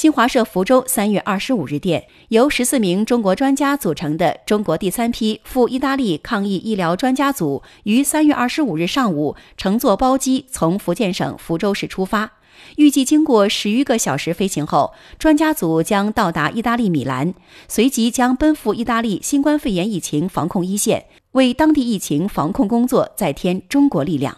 新华社福州三月二十五日电由十四名中国专家组成的中国第三批赴意大利抗疫医疗专家组于三月二十五日上午乘坐包机从福建省福州市出发预计经过十余个小时飞行后专家组将到达意大利米兰随即将奔赴意大利新冠肺炎疫情防控一线为当地疫情防控工作再添中国力量。